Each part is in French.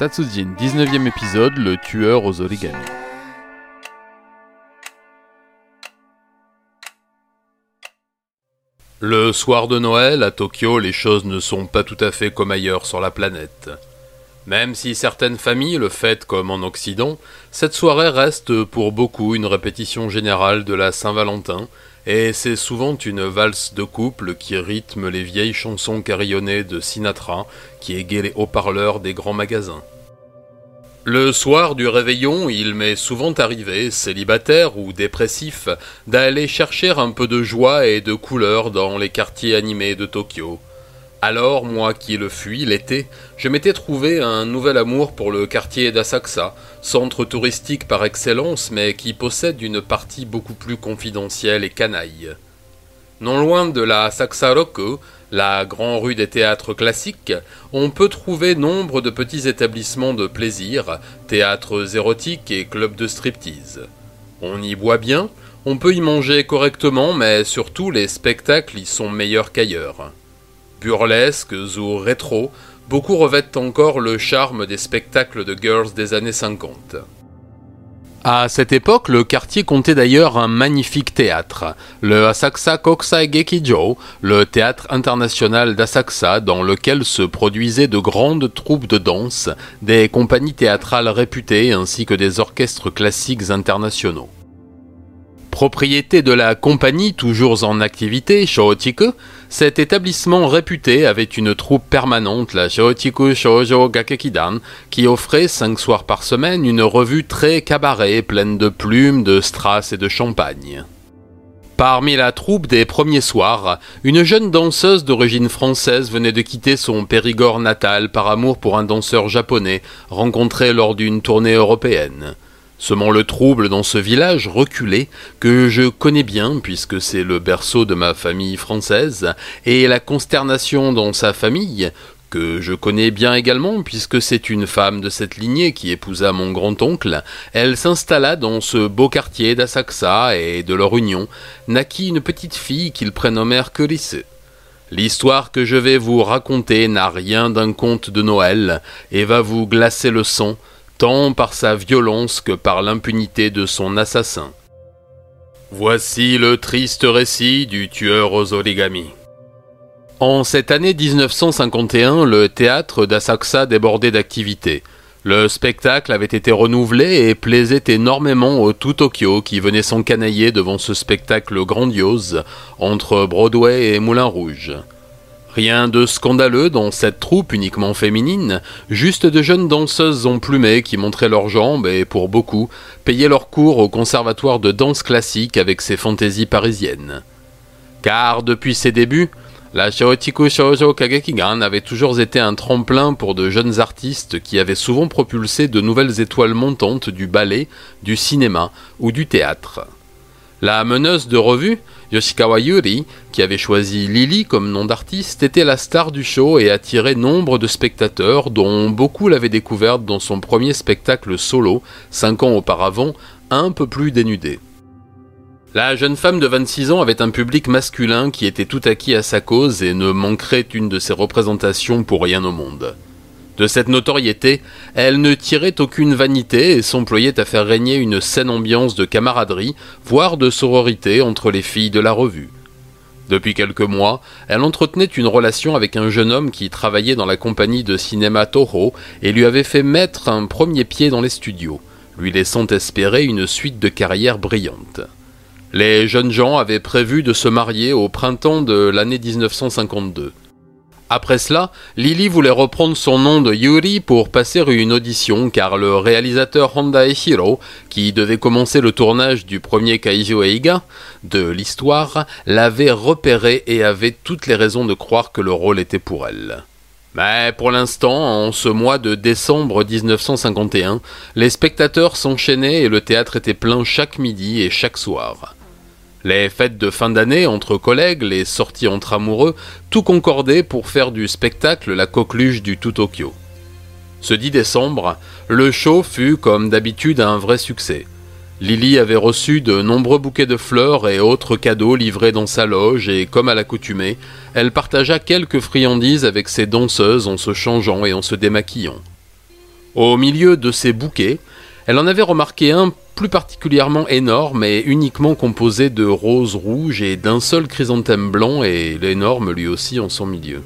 Satsujin, 19e épisode, le tueur aux origami. Le soir de Noël, à Tokyo, les choses ne sont pas tout à fait comme ailleurs sur la planète. Même si certaines familles le fêtent comme en Occident, cette soirée reste pour beaucoup une répétition générale de la Saint-Valentin, et c'est souvent une valse de couple qui rythme les vieilles chansons carillonnées de Sinatra qui égayent les haut-parleurs des grands magasins. Le soir du réveillon, il m'est souvent arrivé, célibataire ou dépressif, d'aller chercher un peu de joie et de couleur dans les quartiers animés de Tokyo. Alors, moi qui le fuis l'été, je m'étais trouvé un nouvel amour pour le quartier d'Asakusa, centre touristique par excellence, mais qui possède une partie beaucoup plus confidentielle et canaille. Non loin de la Asakusa Roku, la grande rue des théâtres classiques, on peut trouver nombre de petits établissements de plaisir, théâtres érotiques et clubs de striptease. On y boit bien, on peut y manger correctement, mais surtout les spectacles y sont meilleurs qu'ailleurs burlesques ou rétro, beaucoup revêtent encore le charme des spectacles de girls des années 50. À cette époque, le quartier comptait d'ailleurs un magnifique théâtre, le Asakusa Kokusai Gekijo, le théâtre international d'Asakusa dans lequel se produisaient de grandes troupes de danse, des compagnies théâtrales réputées ainsi que des orchestres classiques internationaux. Propriété de la compagnie toujours en activité, Shochiku, cet établissement réputé avait une troupe permanente, la Shochiku Shoujo Gakekidan, qui offrait cinq soirs par semaine une revue très cabaret pleine de plumes, de strass et de champagne. Parmi la troupe des premiers soirs, une jeune danseuse d'origine française venait de quitter son Périgord natal par amour pour un danseur japonais rencontré lors d'une tournée européenne semant le trouble dans ce village reculé que je connais bien puisque c'est le berceau de ma famille française, et la consternation dans sa famille, que je connais bien également puisque c'est une femme de cette lignée qui épousa mon grand-oncle, elle s'installa dans ce beau quartier d'Asakusa et de leur union naquit une petite fille qu'ils prénommèrent Corice. L'histoire que je vais vous raconter n'a rien d'un conte de Noël et va vous glacer le sang tant par sa violence que par l'impunité de son assassin. Voici le triste récit du tueur aux origamis. En cette année 1951, le théâtre d'Asakusa débordait d'activité. Le spectacle avait été renouvelé et plaisait énormément au tout Tokyo qui venait s'encanailler devant ce spectacle grandiose entre Broadway et Moulin Rouge. Rien de scandaleux dans cette troupe uniquement féminine, juste de jeunes danseuses emplumées qui montraient leurs jambes et, pour beaucoup, payaient leur cours au conservatoire de danse classique avec ses fantaisies parisiennes. Car depuis ses débuts, la Shouchiku Shoujo Kagekigan avait toujours été un tremplin pour de jeunes artistes qui avaient souvent propulsé de nouvelles étoiles montantes du ballet, du cinéma ou du théâtre. La meneuse de revue, Yoshikawa Yuri, qui avait choisi Lily comme nom d'artiste, était la star du show et attirait nombre de spectateurs, dont beaucoup l'avaient découverte dans son premier spectacle solo, cinq ans auparavant, un peu plus dénudé. La jeune femme de 26 ans avait un public masculin qui était tout acquis à sa cause et ne manquerait une de ses représentations pour rien au monde. De cette notoriété, elle ne tirait aucune vanité et s'employait à faire régner une saine ambiance de camaraderie, voire de sororité entre les filles de la revue. Depuis quelques mois, elle entretenait une relation avec un jeune homme qui travaillait dans la compagnie de cinéma Toho et lui avait fait mettre un premier pied dans les studios, lui laissant espérer une suite de carrière brillante. Les jeunes gens avaient prévu de se marier au printemps de l'année 1952. Après cela, Lily voulait reprendre son nom de Yuri pour passer une audition car le réalisateur Honda Ehiro, qui devait commencer le tournage du premier Kaijo Eiga de l'histoire, l'avait repéré et avait toutes les raisons de croire que le rôle était pour elle. Mais pour l'instant, en ce mois de décembre 1951, les spectateurs s'enchaînaient et le théâtre était plein chaque midi et chaque soir. Les fêtes de fin d'année entre collègues, les sorties entre amoureux, tout concordait pour faire du spectacle la coqueluche du tout Tokyo. Ce 10 décembre, le show fut comme d'habitude un vrai succès. Lily avait reçu de nombreux bouquets de fleurs et autres cadeaux livrés dans sa loge et comme à l'accoutumée, elle partagea quelques friandises avec ses danseuses en se changeant et en se démaquillant. Au milieu de ces bouquets, elle en avait remarqué un plus particulièrement énorme et uniquement composé de roses rouges et d'un seul chrysanthème blanc et l'énorme lui aussi en son milieu.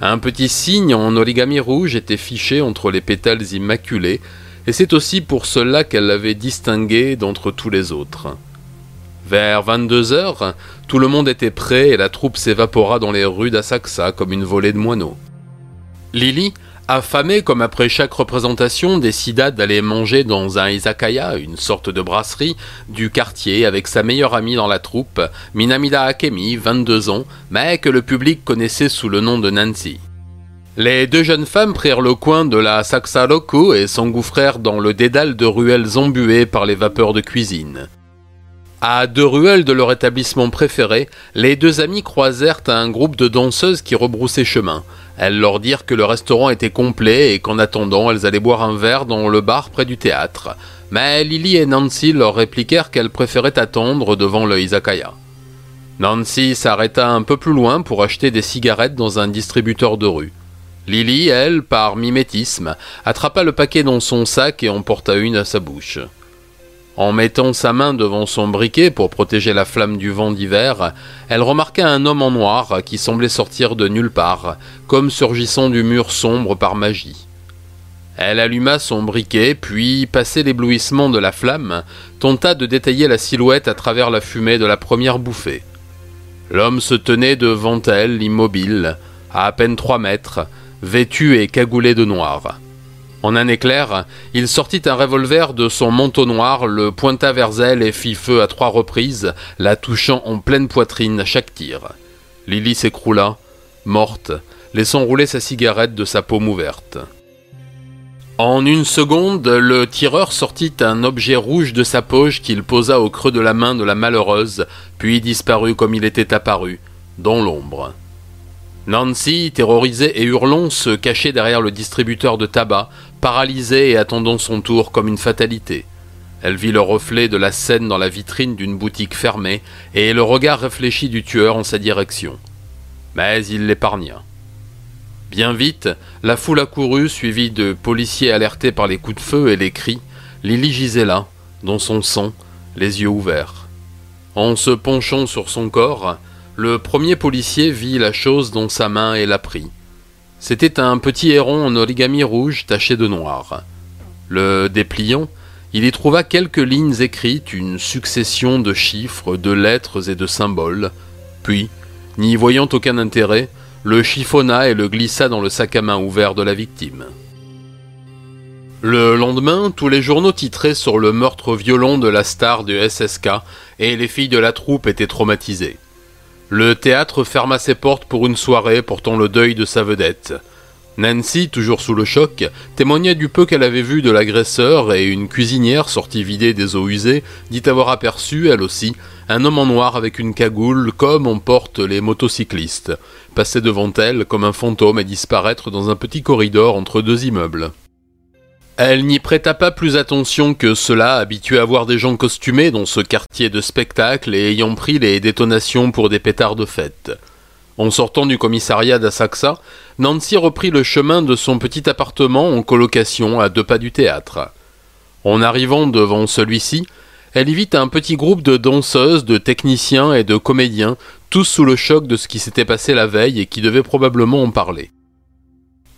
Un petit signe en origami rouge était fiché entre les pétales immaculés, et c'est aussi pour cela qu'elle l'avait distingué d'entre tous les autres. Vers 22 heures, tout le monde était prêt et la troupe s'évapora dans les rues d'Asakusa comme une volée de moineaux. Lily, affamée comme après chaque représentation, décida d'aller manger dans un izakaya, une sorte de brasserie, du quartier avec sa meilleure amie dans la troupe, Minamida Akemi, 22 ans, mais que le public connaissait sous le nom de Nancy. Les deux jeunes femmes prirent le coin de la Saksaloku et s'engouffrèrent dans le dédale de ruelles embuées par les vapeurs de cuisine. À deux ruelles de leur établissement préféré, les deux amis croisèrent un groupe de danseuses qui rebroussaient chemin. Elles leur dirent que le restaurant était complet et qu'en attendant, elles allaient boire un verre dans le bar près du théâtre. Mais Lily et Nancy leur répliquèrent qu'elles préféraient attendre devant le izakaya. Nancy s'arrêta un peu plus loin pour acheter des cigarettes dans un distributeur de rue. Lily, elle, par mimétisme, attrapa le paquet dans son sac et en porta une à sa bouche. En mettant sa main devant son briquet pour protéger la flamme du vent d'hiver, elle remarqua un homme en noir qui semblait sortir de nulle part, comme surgissant du mur sombre par magie. Elle alluma son briquet, puis, passé l'éblouissement de la flamme, tenta de détailler la silhouette à travers la fumée de la première bouffée. L'homme se tenait devant elle, immobile, à à peine trois mètres, vêtu et cagoulé de noir. En un éclair, il sortit un revolver de son manteau noir, le pointa vers elle et fit feu à trois reprises, la touchant en pleine poitrine à chaque tir. Lily s'écroula, morte, laissant rouler sa cigarette de sa paume ouverte. En une seconde, le tireur sortit un objet rouge de sa poche qu'il posa au creux de la main de la malheureuse, puis disparut comme il était apparu, dans l'ombre. Nancy, terrorisée et hurlant, se cachait derrière le distributeur de tabac, paralysée et attendant son tour comme une fatalité. Elle vit le reflet de la scène dans la vitrine d'une boutique fermée et le regard réfléchi du tueur en sa direction. Mais il l'épargna. Bien vite, la foule accourut, suivie de policiers alertés par les coups de feu et les cris. Lily gisait là, dans son sang, les yeux ouverts. En se penchant sur son corps, le premier policier vit la chose dans sa main et la prit. C'était un petit héron en origami rouge taché de noir. Le dépliant, il y trouva quelques lignes écrites, une succession de chiffres, de lettres et de symboles. Puis, n'y voyant aucun intérêt, le chiffonna et le glissa dans le sac à main ouvert de la victime. Le lendemain, tous les journaux titraient sur le meurtre violent de la star du SSK et les filles de la troupe étaient traumatisées. Le théâtre ferma ses portes pour une soirée portant le deuil de sa vedette. Nancy, toujours sous le choc, témoigna du peu qu'elle avait vu de l'agresseur et une cuisinière sortie vider des eaux usées dit avoir aperçu, elle aussi, un homme en noir avec une cagoule comme on porte les motocyclistes, passer devant elle comme un fantôme et disparaître dans un petit corridor entre deux immeubles. Elle n'y prêta pas plus attention que cela, habituée à voir des gens costumés dans ce quartier de spectacle et ayant pris les détonations pour des pétards de fête. En sortant du commissariat d'Asaxa, Nancy reprit le chemin de son petit appartement en colocation à deux pas du théâtre. En arrivant devant celui-ci, elle y vit un petit groupe de danseuses, de techniciens et de comédiens, tous sous le choc de ce qui s'était passé la veille et qui devaient probablement en parler.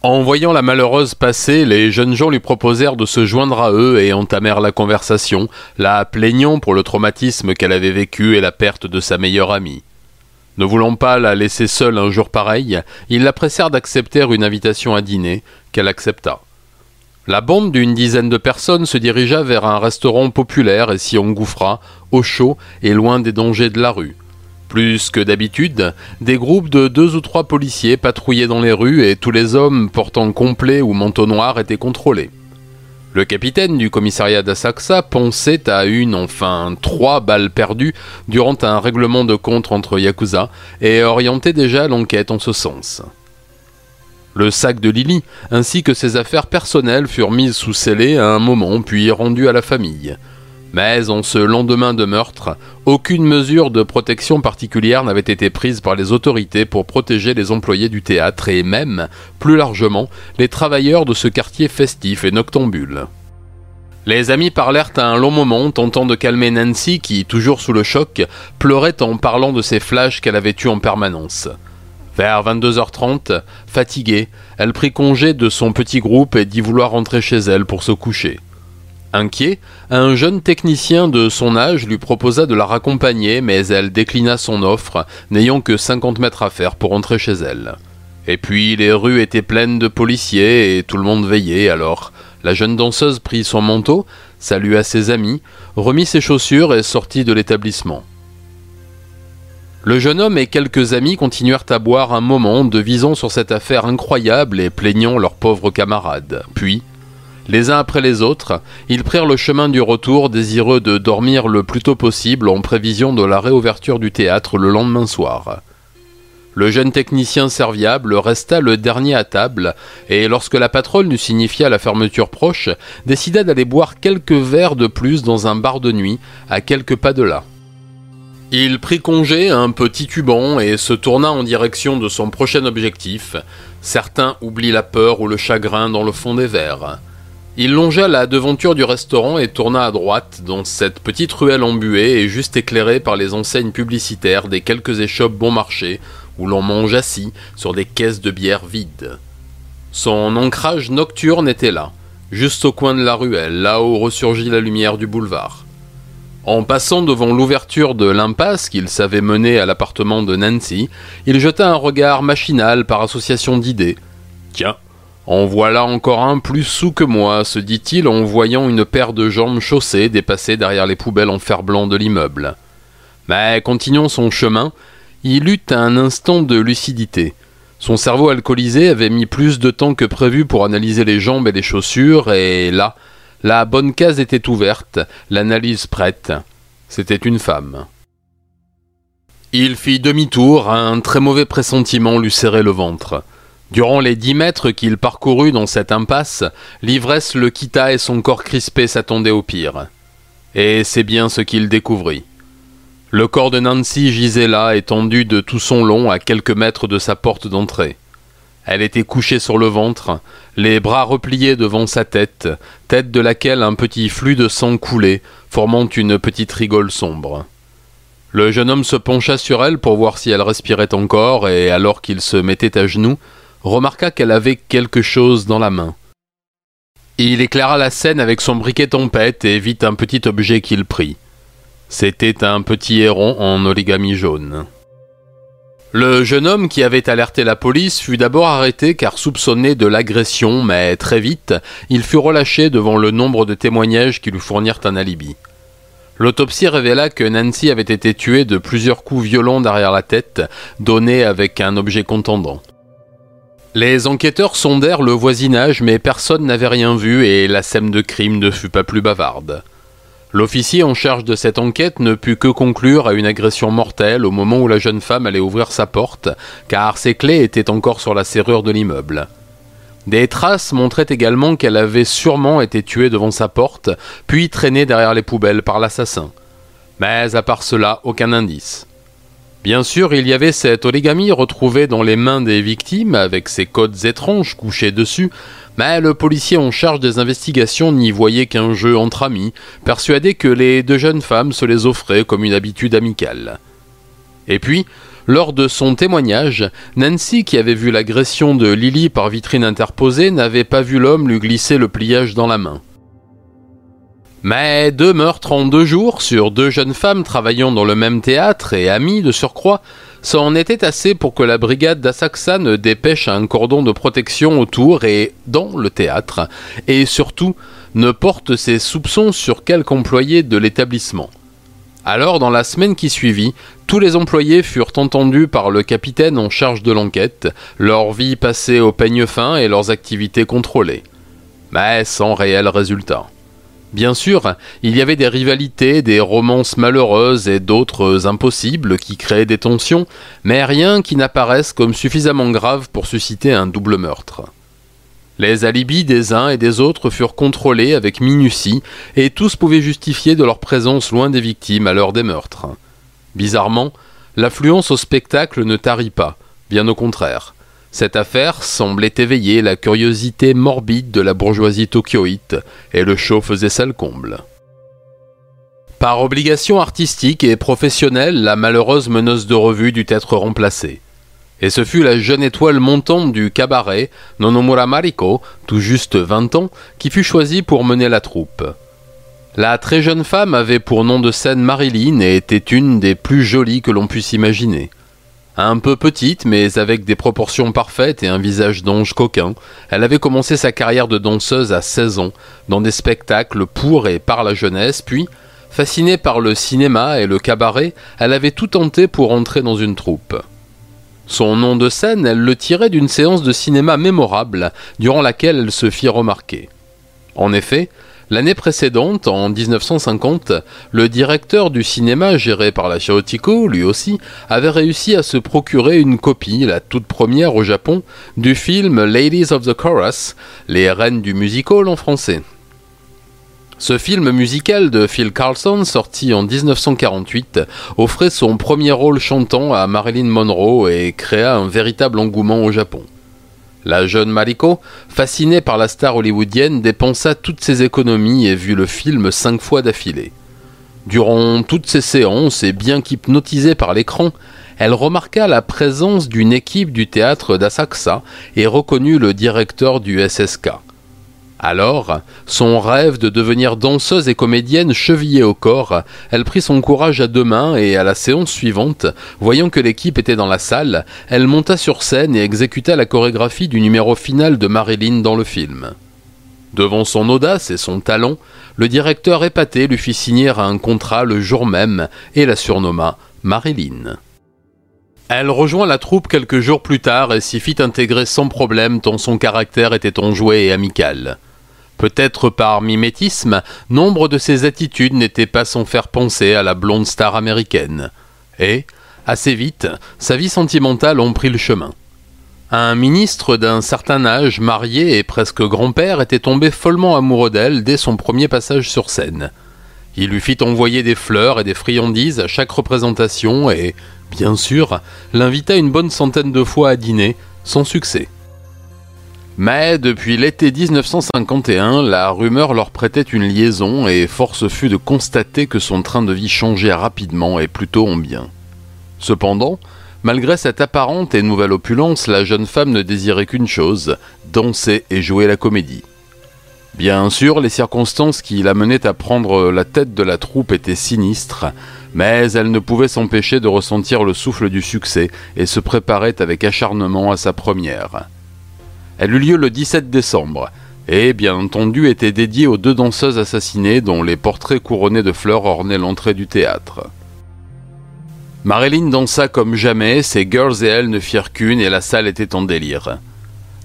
En voyant la malheureuse passer, les jeunes gens lui proposèrent de se joindre à eux et entamèrent la conversation, la plaignant pour le traumatisme qu'elle avait vécu et la perte de sa meilleure amie. Ne voulant pas la laisser seule un jour pareil, ils la pressèrent d'accepter une invitation à dîner, qu'elle accepta. La bande d'une dizaine de personnes se dirigea vers un restaurant populaire et s'y engouffra, au chaud et loin des dangers de la rue. Plus que d'habitude, des groupes de deux ou trois policiers patrouillaient dans les rues et tous les hommes portant complet ou manteau noir étaient contrôlés. Le capitaine du commissariat d'Asakusa pensait à une, enfin trois balles perdues durant un règlement de compte entre Yakuza et orientait déjà l'enquête en ce sens. Le sac de Lily ainsi que ses affaires personnelles furent mises sous scellé à un moment puis rendues à la famille. Mais en ce lendemain de meurtre, aucune mesure de protection particulière n'avait été prise par les autorités pour protéger les employés du théâtre et même, plus largement, les travailleurs de ce quartier festif et noctambule. Les amis parlèrent à un long moment, tentant de calmer Nancy qui, toujours sous le choc, pleurait en parlant de ces flashs qu'elle avait eus en permanence. Vers 22h30, fatiguée, elle prit congé de son petit groupe et dit vouloir rentrer chez elle pour se coucher. Inquiet, un jeune technicien de son âge lui proposa de la raccompagner, mais elle déclina son offre, n'ayant que 50 mètres à faire pour rentrer chez elle. Et puis les rues étaient pleines de policiers et tout le monde veillait alors. La jeune danseuse prit son manteau, salua ses amis, remit ses chaussures et sortit de l'établissement. Le jeune homme et quelques amis continuèrent à boire un moment, devisant sur cette affaire incroyable et plaignant leurs pauvres camarades. Puis, les uns après les autres, ils prirent le chemin du retour, désireux de dormir le plus tôt possible en prévision de la réouverture du théâtre le lendemain soir. Le jeune technicien serviable resta le dernier à table, et lorsque la patronne lui signifia la fermeture proche, décida d'aller boire quelques verres de plus dans un bar de nuit, à quelques pas de là. Il prit congé un peu titubant et se tourna en direction de son prochain objectif. Certains oublient la peur ou le chagrin dans le fond des verres. Il longea la devanture du restaurant et tourna à droite dans cette petite ruelle embuée et juste éclairée par les enseignes publicitaires des quelques échoppes bon marché où l'on mange assis sur des caisses de bière vides. Son ancrage nocturne était là, juste au coin de la ruelle, là où ressurgit la lumière du boulevard. En passant devant l'ouverture de l'impasse qu'il savait mener à l'appartement de Nancy, il jeta un regard machinal par association d'idées. Tiens, en voilà encore un plus sous que moi, se dit-il en voyant une paire de jambes chaussées dépasser derrière les poubelles en fer blanc de l'immeuble. Mais continuant son chemin, il eut un instant de lucidité. Son cerveau alcoolisé avait mis plus de temps que prévu pour analyser les jambes et les chaussures, et là, la bonne case était ouverte, l'analyse prête. C'était une femme. Il fit demi-tour, un très mauvais pressentiment lui serrait le ventre. Durant les dix mètres qu'il parcourut dans cette impasse, l'ivresse le quitta et son corps crispé s'attendait au pire. Et c'est bien ce qu'il découvrit. Le corps de Nancy gisait là, étendu de tout son long à quelques mètres de sa porte d'entrée. Elle était couchée sur le ventre, les bras repliés devant sa tête, tête de laquelle un petit flux de sang coulait, formant une petite rigole sombre. Le jeune homme se pencha sur elle pour voir si elle respirait encore, et alors qu'il se mettait à genoux, remarqua qu'elle avait quelque chose dans la main. Il éclaira la scène avec son briquet tempête et vit un petit objet qu'il prit. C'était un petit héron en origami jaune. Le jeune homme qui avait alerté la police fut d'abord arrêté car soupçonné de l'agression, mais très vite, il fut relâché devant le nombre de témoignages qui lui fournirent un alibi. L'autopsie révéla que Nancy avait été tuée de plusieurs coups violents derrière la tête, donnés avec un objet contendant. Les enquêteurs sondèrent le voisinage, mais personne n'avait rien vu et la scène de crime ne fut pas plus bavarde. L'officier en charge de cette enquête ne put que conclure à une agression mortelle au moment où la jeune femme allait ouvrir sa porte, car ses clés étaient encore sur la serrure de l'immeuble. Des traces montraient également qu'elle avait sûrement été tuée devant sa porte, puis traînée derrière les poubelles par l'assassin. Mais à part cela, aucun indice. Bien sûr, il y avait cet origami retrouvé dans les mains des victimes, avec ses codes étranges couchés dessus, mais le policier en charge des investigations n'y voyait qu'un jeu entre amis, persuadé que les deux jeunes femmes se les offraient comme une habitude amicale. Et puis, lors de son témoignage, Nancy, qui avait vu l'agression de Lily par vitrine interposée, n'avait pas vu l'homme lui glisser le pliage dans la main. Mais deux meurtres en deux jours sur deux jeunes femmes travaillant dans le même théâtre et amies de surcroît, ça en était assez pour que la brigade d'Assaxa ne dépêche un cordon de protection autour et dans le théâtre, et surtout ne porte ses soupçons sur quelque employé de l'établissement. Alors, dans la semaine qui suivit, tous les employés furent entendus par le capitaine en charge de l'enquête, leur vie passée au peigne fin et leurs activités contrôlées. Mais sans réel résultat. Bien sûr, il y avait des rivalités, des romances malheureuses et d'autres impossibles qui créaient des tensions, mais rien qui n'apparaisse comme suffisamment grave pour susciter un double meurtre. Les alibis des uns et des autres furent contrôlés avec minutie, et tous pouvaient justifier de leur présence loin des victimes à l'heure des meurtres. Bizarrement, l'affluence au spectacle ne tarit pas, bien au contraire. Cette affaire semblait éveiller la curiosité morbide de la bourgeoisie tokyoïte, et le show faisait ça le comble. Par obligation artistique et professionnelle, la malheureuse meneuse de revue dut être remplacée et ce fut la jeune étoile montante du cabaret, Nonomura Mariko, tout juste 20 ans, qui fut choisie pour mener la troupe. La très jeune femme avait pour nom de scène Marilyn et était une des plus jolies que l'on puisse imaginer. Un peu petite, mais avec des proportions parfaites et un visage d'ange coquin, elle avait commencé sa carrière de danseuse à 16 ans, dans des spectacles pour et par la jeunesse, puis, fascinée par le cinéma et le cabaret, elle avait tout tenté pour entrer dans une troupe. Son nom de scène, elle le tirait d'une séance de cinéma mémorable, durant laquelle elle se fit remarquer. En effet, l'année précédente, en 1950, le directeur du cinéma géré par la Chaotiko, lui aussi, avait réussi à se procurer une copie, la toute première au Japon, du film Ladies of the Chorus, les reines du musical en français. Ce film musical de Phil Carlson, sorti en 1948, offrait son premier rôle chantant à Marilyn Monroe et créa un véritable engouement au Japon. La jeune Mariko, fascinée par la star hollywoodienne, dépensa toutes ses économies et vit le film cinq fois d'affilée. Durant toutes ces séances, et bien qu'hypnotisée par l'écran, elle remarqua la présence d'une équipe du théâtre d'Asakusa et reconnut le directeur du SSK. Alors, son rêve de devenir danseuse et comédienne chevillée au corps, elle prit son courage à deux mains et à la séance suivante, voyant que l'équipe était dans la salle, elle monta sur scène et exécuta la chorégraphie du numéro final de Marilyn dans le film. Devant son audace et son talent, le directeur épaté lui fit signer un contrat le jour même et la surnomma Marilyn. Elle rejoint la troupe quelques jours plus tard et s'y fit intégrer sans problème tant son caractère était enjoué et amical. Peut-être par mimétisme, nombre de ses attitudes n'étaient pas sans faire penser à la blonde star américaine. Et, assez vite, sa vie sentimentale en prit le chemin. Un ministre d'un certain âge, marié et presque grand-père, était tombé follement amoureux d'elle dès son premier passage sur scène. Il lui fit envoyer des fleurs et des friandises à chaque représentation et, bien sûr, l'invita une bonne centaine de fois à dîner, sans succès. Mais depuis l'été 1951, la rumeur leur prêtait une liaison et force fut de constater que son train de vie changeait rapidement et plutôt en bien. Cependant, malgré cette apparente et nouvelle opulence, la jeune femme ne désirait qu'une chose, danser et jouer la comédie. Bien sûr, les circonstances qui l'amenaient à prendre la tête de la troupe étaient sinistres, mais elle ne pouvait s'empêcher de ressentir le souffle du succès et se préparait avec acharnement à sa première. Elle eut lieu le 17 décembre, et bien entendu était dédiée aux deux danseuses assassinées dont les portraits couronnés de fleurs ornaient l'entrée du théâtre. Marilyn dansa comme jamais, ses girls et elle ne firent qu'une et la salle était en délire.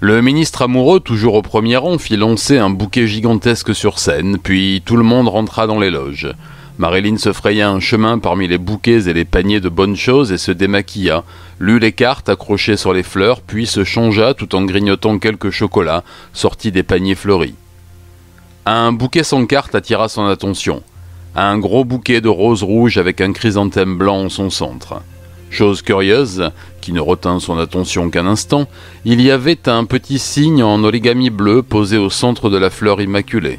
Le ministre amoureux, toujours au premier rang, fit lancer un bouquet gigantesque sur scène, puis tout le monde rentra dans les loges. Marilyn se fraya un chemin parmi les bouquets et les paniers de bonnes choses et se démaquilla, lut les cartes accrochées sur les fleurs, puis se changea tout en grignotant quelques chocolats sortis des paniers fleuris. Un bouquet sans carte attira son attention. Un gros bouquet de roses rouges avec un chrysanthème blanc en son centre. Chose curieuse, qui ne retint son attention qu'un instant, il y avait un petit signe en origami bleu posé au centre de la fleur immaculée.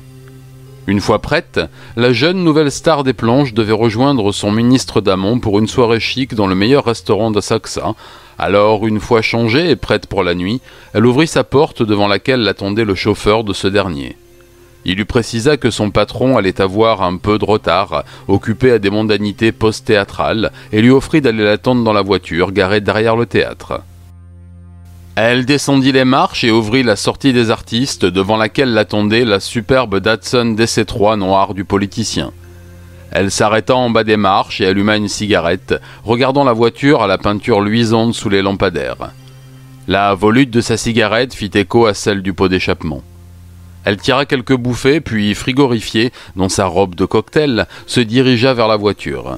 Une fois prête, la jeune nouvelle star des planches devait rejoindre son ministre d'amont pour une soirée chic dans le meilleur restaurant d'Asakusa. Alors, une fois changée et prête pour la nuit, elle ouvrit sa porte devant laquelle l'attendait le chauffeur de ce dernier. Il lui précisa que son patron allait avoir un peu de retard, occupé à des mondanités post-théâtrales, et lui offrit d'aller l'attendre dans la voiture garée derrière le théâtre. Elle descendit les marches et ouvrit la sortie des artistes devant laquelle l'attendait la superbe Datsun DC3 noire du politicien. Elle s'arrêta en bas des marches et alluma une cigarette, regardant la voiture à la peinture luisante sous les lampadaires. La volute de sa cigarette fit écho à celle du pot d'échappement. Elle tira quelques bouffées, puis, frigorifiée, dans sa robe de cocktail, se dirigea vers la voiture.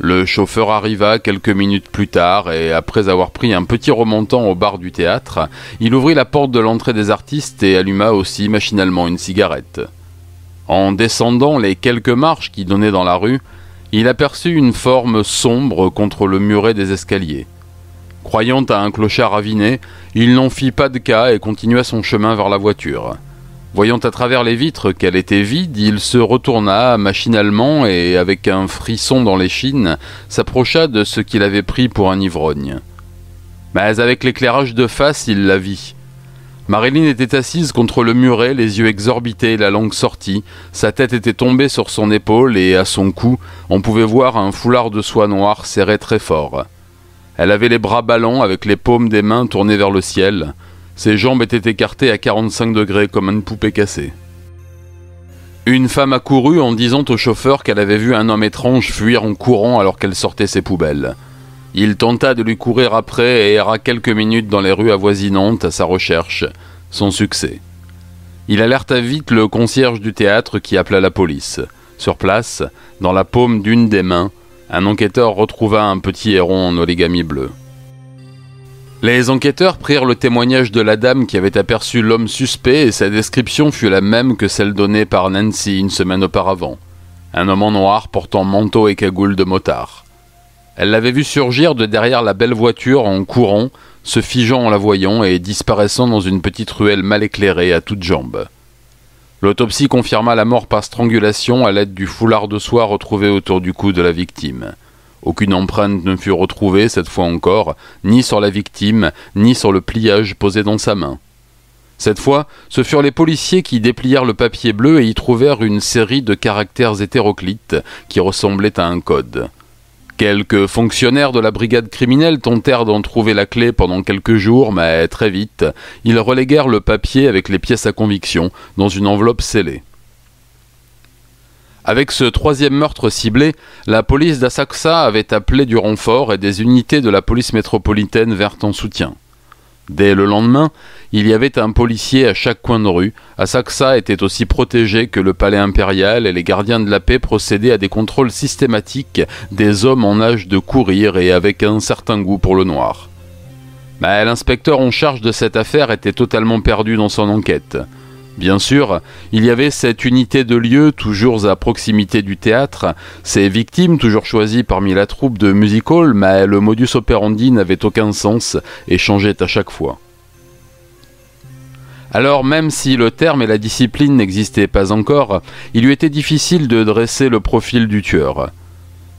Le chauffeur arriva quelques minutes plus tard et après avoir pris un petit remontant au bar du théâtre, il ouvrit la porte de l'entrée des artistes et alluma aussi machinalement une cigarette. En descendant les quelques marches qui donnaient dans la rue, il aperçut une forme sombre contre le muret des escaliers. Croyant à un clochard raviné, il n'en fit pas de cas et continua son chemin vers la voiture. Voyant à travers les vitres qu'elle était vide, il se retourna machinalement et, avec un frisson dans l'échine, s'approcha de ce qu'il avait pris pour un ivrogne. Mais avec l'éclairage de face, il la vit. Marilyn était assise contre le muret, les yeux exorbités, la langue sortie, sa tête était tombée sur son épaule et à son cou, on pouvait voir un foulard de soie noire serré très fort. Elle avait les bras ballants avec les paumes des mains tournées vers le ciel. Ses jambes étaient écartées à 45 degrés comme une poupée cassée. Une femme accourut en disant au chauffeur qu'elle avait vu un homme étrange fuir en courant alors qu'elle sortait ses poubelles. Il tenta de lui courir après et erra quelques minutes dans les rues avoisinantes à sa recherche, sans succès. Il alerta vite le concierge du théâtre qui appela la police. Sur place, dans la paume d'une des mains, un enquêteur retrouva un petit héron en origami bleu. Les enquêteurs prirent le témoignage de la dame qui avait aperçu l'homme suspect et sa description fut la même que celle donnée par Nancy une semaine auparavant. Un homme en noir portant manteau et cagoule de motard. Elle l'avait vu surgir de derrière la belle voiture en courant, se figeant en la voyant et disparaissant dans une petite ruelle mal éclairée à toutes jambes. L'autopsie confirma la mort par strangulation à l'aide du foulard de soie retrouvé autour du cou de la victime. Aucune empreinte ne fut retrouvée, cette fois encore, ni sur la victime, ni sur le pliage posé dans sa main. Cette fois, ce furent les policiers qui déplièrent le papier bleu et y trouvèrent une série de caractères hétéroclites qui ressemblaient à un code. Quelques fonctionnaires de la brigade criminelle tentèrent d'en trouver la clé pendant quelques jours, mais très vite, ils reléguèrent le papier avec les pièces à conviction dans une enveloppe scellée. Avec ce troisième meurtre ciblé, la police d'Asakusa avait appelé du renfort et des unités de la police métropolitaine vinrent en soutien. Dès le lendemain, il y avait un policier à chaque coin de rue. Asakusa était aussi protégé que le palais impérial et les gardiens de la paix procédaient à des contrôles systématiques des hommes en âge de courir et avec un certain goût pour le noir. Mais l'inspecteur en charge de cette affaire était totalement perdu dans son enquête. Bien sûr, il y avait cette unité de lieu toujours à proximité du théâtre, ces victimes toujours choisies parmi la troupe de music hall, mais le modus operandi n'avait aucun sens et changeait à chaque fois. Alors même si le terme et la discipline n'existaient pas encore, il lui était difficile de dresser le profil du tueur.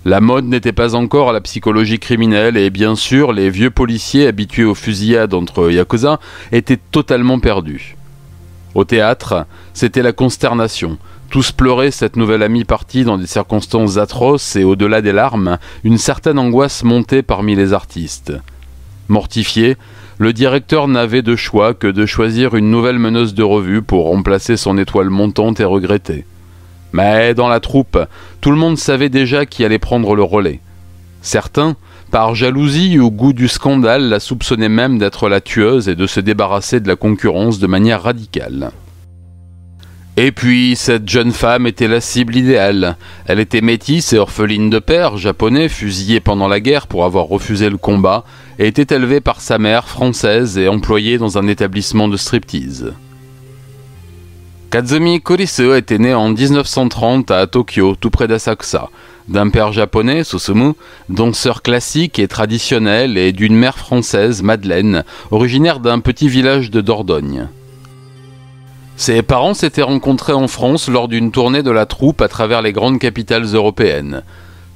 La mode n'était pas encore à la psychologie criminelle et bien sûr les vieux policiers habitués aux fusillades entre yakuza étaient totalement perdus. Au théâtre, c'était la consternation. Tous pleuraient cette nouvelle amie partie dans des circonstances atroces et au-delà des larmes, une certaine angoisse montait parmi les artistes. Mortifié, le directeur n'avait de choix que de choisir une nouvelle meneuse de revue pour remplacer son étoile montante et regrettée. Mais dans la troupe, tout le monde savait déjà qui allait prendre le relais. Certains, par jalousie ou goût du scandale, la soupçonnait même d'être la tueuse et de se débarrasser de la concurrence de manière radicale. Et puis, cette jeune femme était la cible idéale. Elle était métisse et orpheline de père, japonais, fusillé pendant la guerre pour avoir refusé le combat, et était élevée par sa mère, française, et employée dans un établissement de striptease. Kazumi Kurisu était né en 1930 à Tokyo, tout près d'Asakusa d'un père japonais, Susumu, danseur classique et traditionnel, et d'une mère française, Madeleine, originaire d'un petit village de Dordogne. Ses parents s'étaient rencontrés en France lors d'une tournée de la troupe à travers les grandes capitales européennes.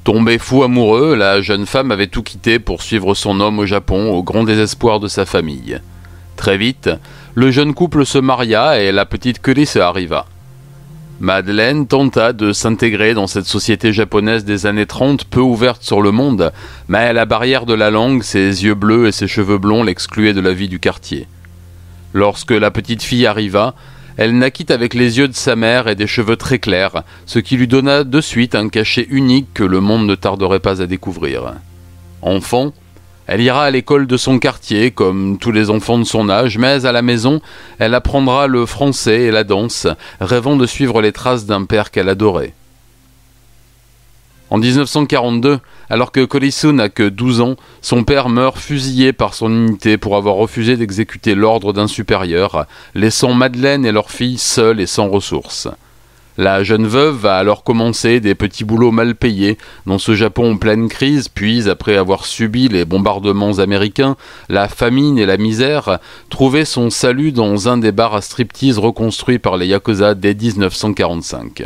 Tombée fou amoureux, la jeune femme avait tout quitté pour suivre son homme au Japon au grand désespoir de sa famille. Très vite, le jeune couple se maria et la petite se arriva. Madeleine tenta de s'intégrer dans cette société japonaise des années 30 peu ouverte sur le monde, mais la barrière de la langue, ses yeux bleus et ses cheveux blonds l'excluaient de la vie du quartier. Lorsque la petite fille arriva, elle naquit avec les yeux de sa mère et des cheveux très clairs, ce qui lui donna de suite un cachet unique que le monde ne tarderait pas à découvrir. Enfant, elle ira à l'école de son quartier, comme tous les enfants de son âge, mais à la maison, elle apprendra le français et la danse, rêvant de suivre les traces d'un père qu'elle adorait. En 1942, alors que Colisso n'a que 12 ans, son père meurt fusillé par son unité pour avoir refusé d'exécuter l'ordre d'un supérieur, laissant Madeleine et leur fille seules et sans ressources. La jeune veuve va alors commencer des petits boulots mal payés dans ce Japon en pleine crise, puis, après avoir subi les bombardements américains, la famine et la misère, trouver son salut dans un des bars à striptease reconstruits par les Yakuza dès 1945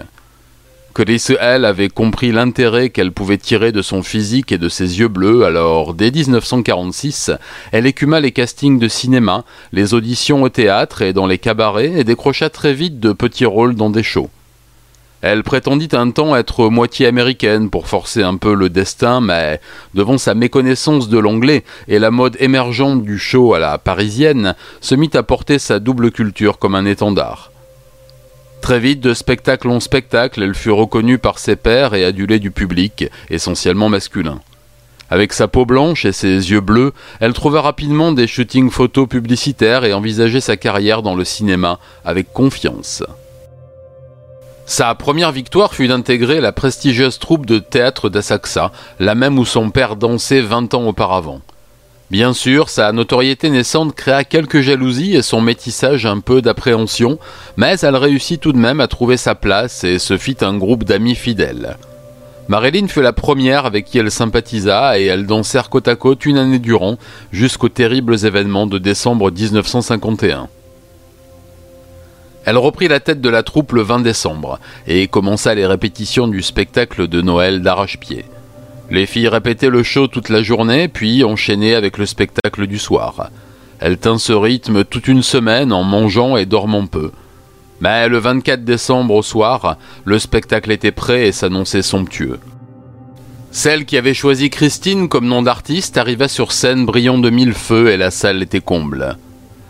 que elle, avait compris l'intérêt qu'elle pouvait tirer de son physique et de ses yeux bleus, alors dès 1946, elle écuma les castings de cinéma, les auditions au théâtre et dans les cabarets et décrocha très vite de petits rôles dans des shows. Elle prétendit un temps être moitié américaine pour forcer un peu le destin, mais devant sa méconnaissance de l'anglais et la mode émergente du show à la parisienne, se mit à porter sa double culture comme un étendard. Très vite, de spectacle en spectacle, elle fut reconnue par ses pairs et adulée du public, essentiellement masculin. Avec sa peau blanche et ses yeux bleus, elle trouva rapidement des shootings photos publicitaires et envisageait sa carrière dans le cinéma avec confiance. Sa première victoire fut d'intégrer la prestigieuse troupe de théâtre d'Asakusa, la même où son père dansait 20 ans auparavant. Bien sûr, sa notoriété naissante créa quelques jalousies et son métissage un peu d'appréhension, mais elle réussit tout de même à trouver sa place et se fit un groupe d'amis fidèles. Marilyn fut la première avec qui elle sympathisa et elles dansèrent côte à côte une année durant jusqu'aux terribles événements de décembre 1951. Elle reprit la tête de la troupe le 20 décembre et commença les répétitions du spectacle de Noël d'arrache-pied. Les filles répétaient le show toute la journée, puis enchaînaient avec le spectacle du soir. Elle tint ce rythme toute une semaine en mangeant et dormant peu. Mais le 24 décembre au soir, le spectacle était prêt et s'annonçait somptueux. Celle qui avait choisi Christine comme nom d'artiste arriva sur scène brillant de mille feux et la salle était comble.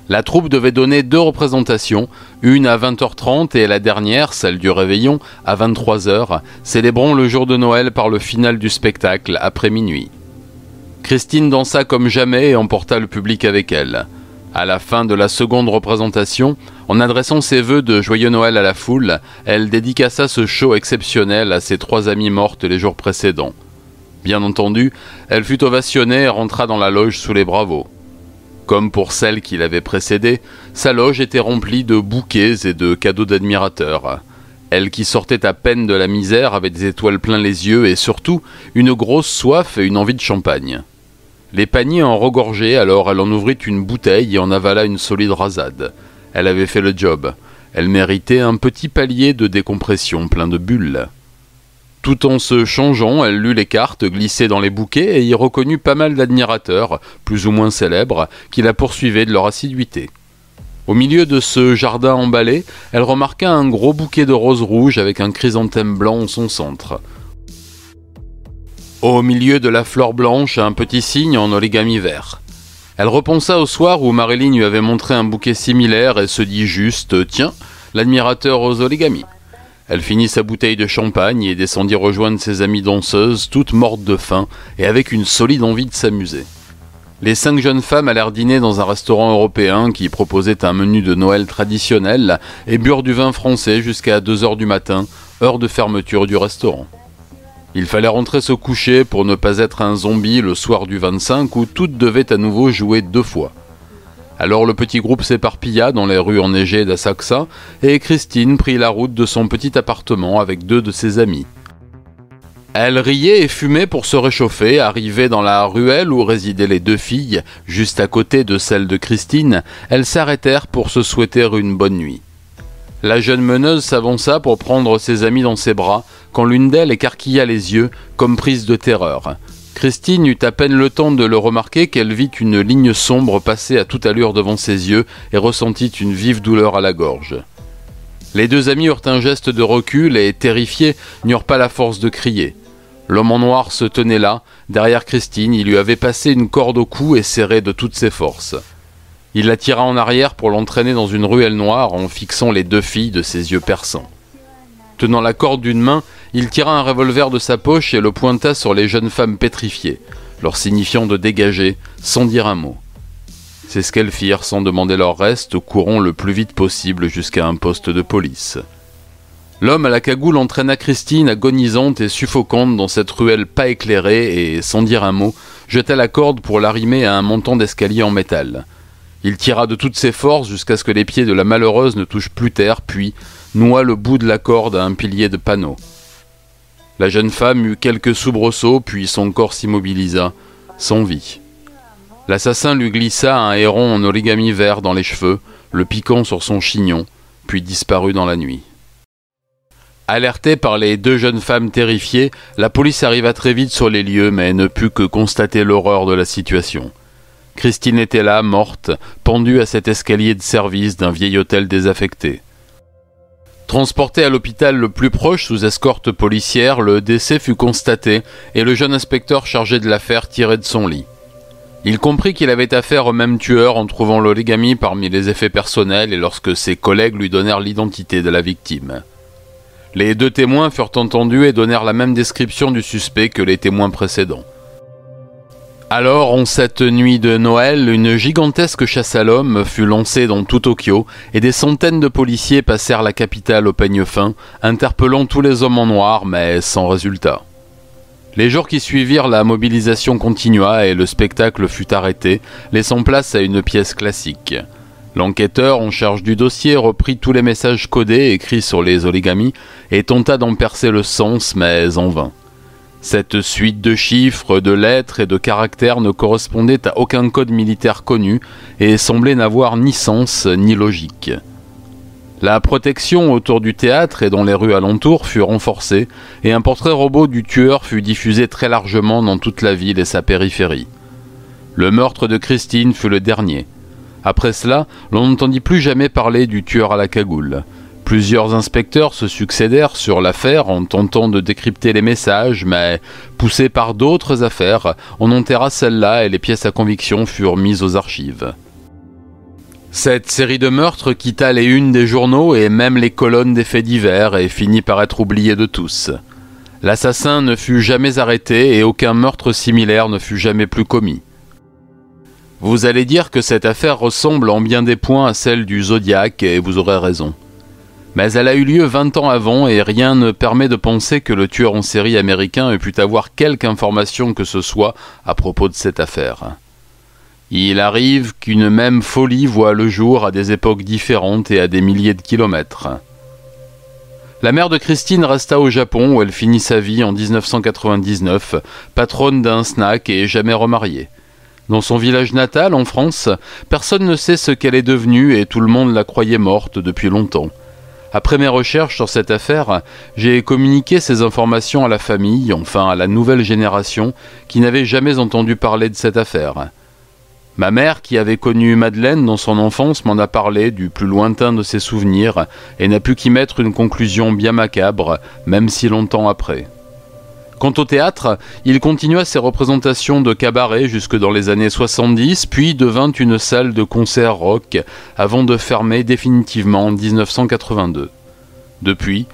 La troupe devait donner deux représentations, une à 20h30 et la dernière, celle du réveillon, à 23h, célébrant le jour de Noël par le final du spectacle après minuit. Christine dansa comme jamais et emporta le public avec elle. À la fin de la seconde représentation, en adressant ses vœux de joyeux Noël à la foule, elle dédicaça ce show exceptionnel à ses trois amies mortes les jours précédents. Bien entendu, elle fut ovationnée et rentra dans la loge sous les bravos. Comme pour celle qui l'avait précédée, sa loge était remplie de bouquets et de cadeaux d'admirateurs. Elle qui sortait à peine de la misère avait des étoiles plein les yeux et surtout une grosse soif et une envie de champagne. Les paniers en regorgeaient, alors elle en ouvrit une bouteille et en avala une solide rasade. Elle avait fait le job. Elle méritait un petit palier de décompression plein de bulles. Tout en se changeant, elle lut les cartes glissées dans les bouquets et y reconnut pas mal d'admirateurs, plus ou moins célèbres, qui la poursuivaient de leur assiduité. Au milieu de ce jardin emballé, elle remarqua un gros bouquet de roses rouges avec un chrysanthème blanc en son centre. Au milieu de la fleur blanche, un petit signe en origami vert. Elle repensa au soir où Marilyn lui avait montré un bouquet similaire et se dit juste Tiens, l'admirateur aux origamis. Elle finit sa bouteille de champagne et descendit rejoindre ses amies danseuses, toutes mortes de faim et avec une solide envie de s'amuser. Les cinq jeunes femmes allèrent dîner dans un restaurant européen qui proposait un menu de Noël traditionnel et burent du vin français jusqu'à 2 heures du matin, heure de fermeture du restaurant. Il fallait rentrer se coucher pour ne pas être un zombie le soir du 25 où toutes devaient à nouveau jouer deux fois. Alors le petit groupe s'éparpilla dans les rues enneigées d'Asakusa et Christine prit la route de son petit appartement avec deux de ses amis. Elle riait et fumait pour se réchauffer, arrivée dans la ruelle où résidaient les deux filles, juste à côté de celle de Christine, elles s'arrêtèrent pour se souhaiter une bonne nuit. La jeune meneuse s'avança pour prendre ses amis dans ses bras, quand l'une d'elles écarquilla les yeux, comme prise de terreur. Christine eut à peine le temps de le remarquer qu'elle vit une ligne sombre passer à toute allure devant ses yeux et ressentit une vive douleur à la gorge. Les deux amis eurent un geste de recul et, terrifiés, n'eurent pas la force de crier. L'homme en noir se tenait là, derrière Christine, il lui avait passé une corde au cou et serré de toutes ses forces. Il la tira en arrière pour l'entraîner dans une ruelle noire en fixant les deux filles de ses yeux perçants. Tenant la corde d'une main, il tira un revolver de sa poche et le pointa sur les jeunes femmes pétrifiées, leur signifiant de dégager, sans dire un mot. C'est ce qu'elles firent sans demander leur reste, courant le plus vite possible jusqu'à un poste de police. L'homme à la cagoule entraîna Christine agonisante et suffocante dans cette ruelle pas éclairée et, sans dire un mot, jeta la corde pour l'arrimer à un montant d'escalier en métal. Il tira de toutes ses forces jusqu'à ce que les pieds de la malheureuse ne touchent plus terre, puis noua le bout de la corde à un pilier de panneau. La jeune femme eut quelques soubresauts, puis son corps s'immobilisa, sans vie. L'assassin lui glissa un héron en origami vert dans les cheveux, le piquant sur son chignon, puis disparut dans la nuit. Alertée par les deux jeunes femmes terrifiées, la police arriva très vite sur les lieux, mais ne put que constater l'horreur de la situation. Christine était là, morte, pendue à cet escalier de service d'un vieil hôtel désaffecté. Transporté à l'hôpital le plus proche sous escorte policière, le décès fut constaté et le jeune inspecteur chargé de l'affaire tiré de son lit. Il comprit qu'il avait affaire au même tueur en trouvant l'origami parmi les effets personnels et lorsque ses collègues lui donnèrent l'identité de la victime. Les deux témoins furent entendus et donnèrent la même description du suspect que les témoins précédents. Alors, en cette nuit de Noël, une gigantesque chasse à l'homme fut lancée dans tout Tokyo et des centaines de policiers passèrent la capitale au peigne fin, interpellant tous les hommes en noir, mais sans résultat. Les jours qui suivirent, la mobilisation continua et le spectacle fut arrêté, laissant place à une pièce classique. L'enquêteur en charge du dossier reprit tous les messages codés écrits sur les oligamis et tenta d'en percer le sens, mais en vain. Cette suite de chiffres, de lettres et de caractères ne correspondait à aucun code militaire connu et semblait n'avoir ni sens ni logique. La protection autour du théâtre et dans les rues alentours fut renforcée et un portrait robot du tueur fut diffusé très largement dans toute la ville et sa périphérie. Le meurtre de Christine fut le dernier. Après cela, l'on n'entendit plus jamais parler du tueur à la cagoule. Plusieurs inspecteurs se succédèrent sur l'affaire en tentant de décrypter les messages, mais poussés par d'autres affaires, on enterra celle-là et les pièces à conviction furent mises aux archives. Cette série de meurtres quitta les unes des journaux et même les colonnes des faits divers et finit par être oubliée de tous. L'assassin ne fut jamais arrêté et aucun meurtre similaire ne fut jamais plus commis. Vous allez dire que cette affaire ressemble en bien des points à celle du Zodiac, et vous aurez raison. Mais elle a eu lieu 20 ans avant et rien ne permet de penser que le tueur en série américain ait pu avoir quelque information que ce soit à propos de cette affaire. Il arrive qu'une même folie voit le jour à des époques différentes et à des milliers de kilomètres. La mère de Christine resta au Japon où elle finit sa vie en 1999, patronne d'un snack et jamais remariée. Dans son village natal, en France, personne ne sait ce qu'elle est devenue et tout le monde la croyait morte depuis longtemps. Après mes recherches sur cette affaire, j'ai communiqué ces informations à la famille, enfin à la nouvelle génération, qui n'avait jamais entendu parler de cette affaire. Ma mère, qui avait connu Madeleine dans son enfance, m'en a parlé du plus lointain de ses souvenirs et n'a pu qu'y mettre une conclusion bien macabre, même si longtemps après. Quant au théâtre, il continua ses représentations de cabaret jusque dans les années 70, puis devint une salle de concert rock avant de fermer définitivement en 1982. Depuis,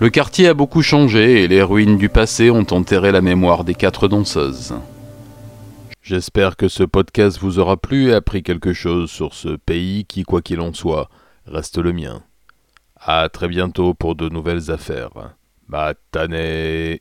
le quartier a beaucoup changé et les ruines du passé ont enterré la mémoire des quatre danseuses. J'espère que ce podcast vous aura plu et appris quelque chose sur ce pays qui, quoi qu'il en soit, reste le mien. À très bientôt pour de nouvelles affaires. Matane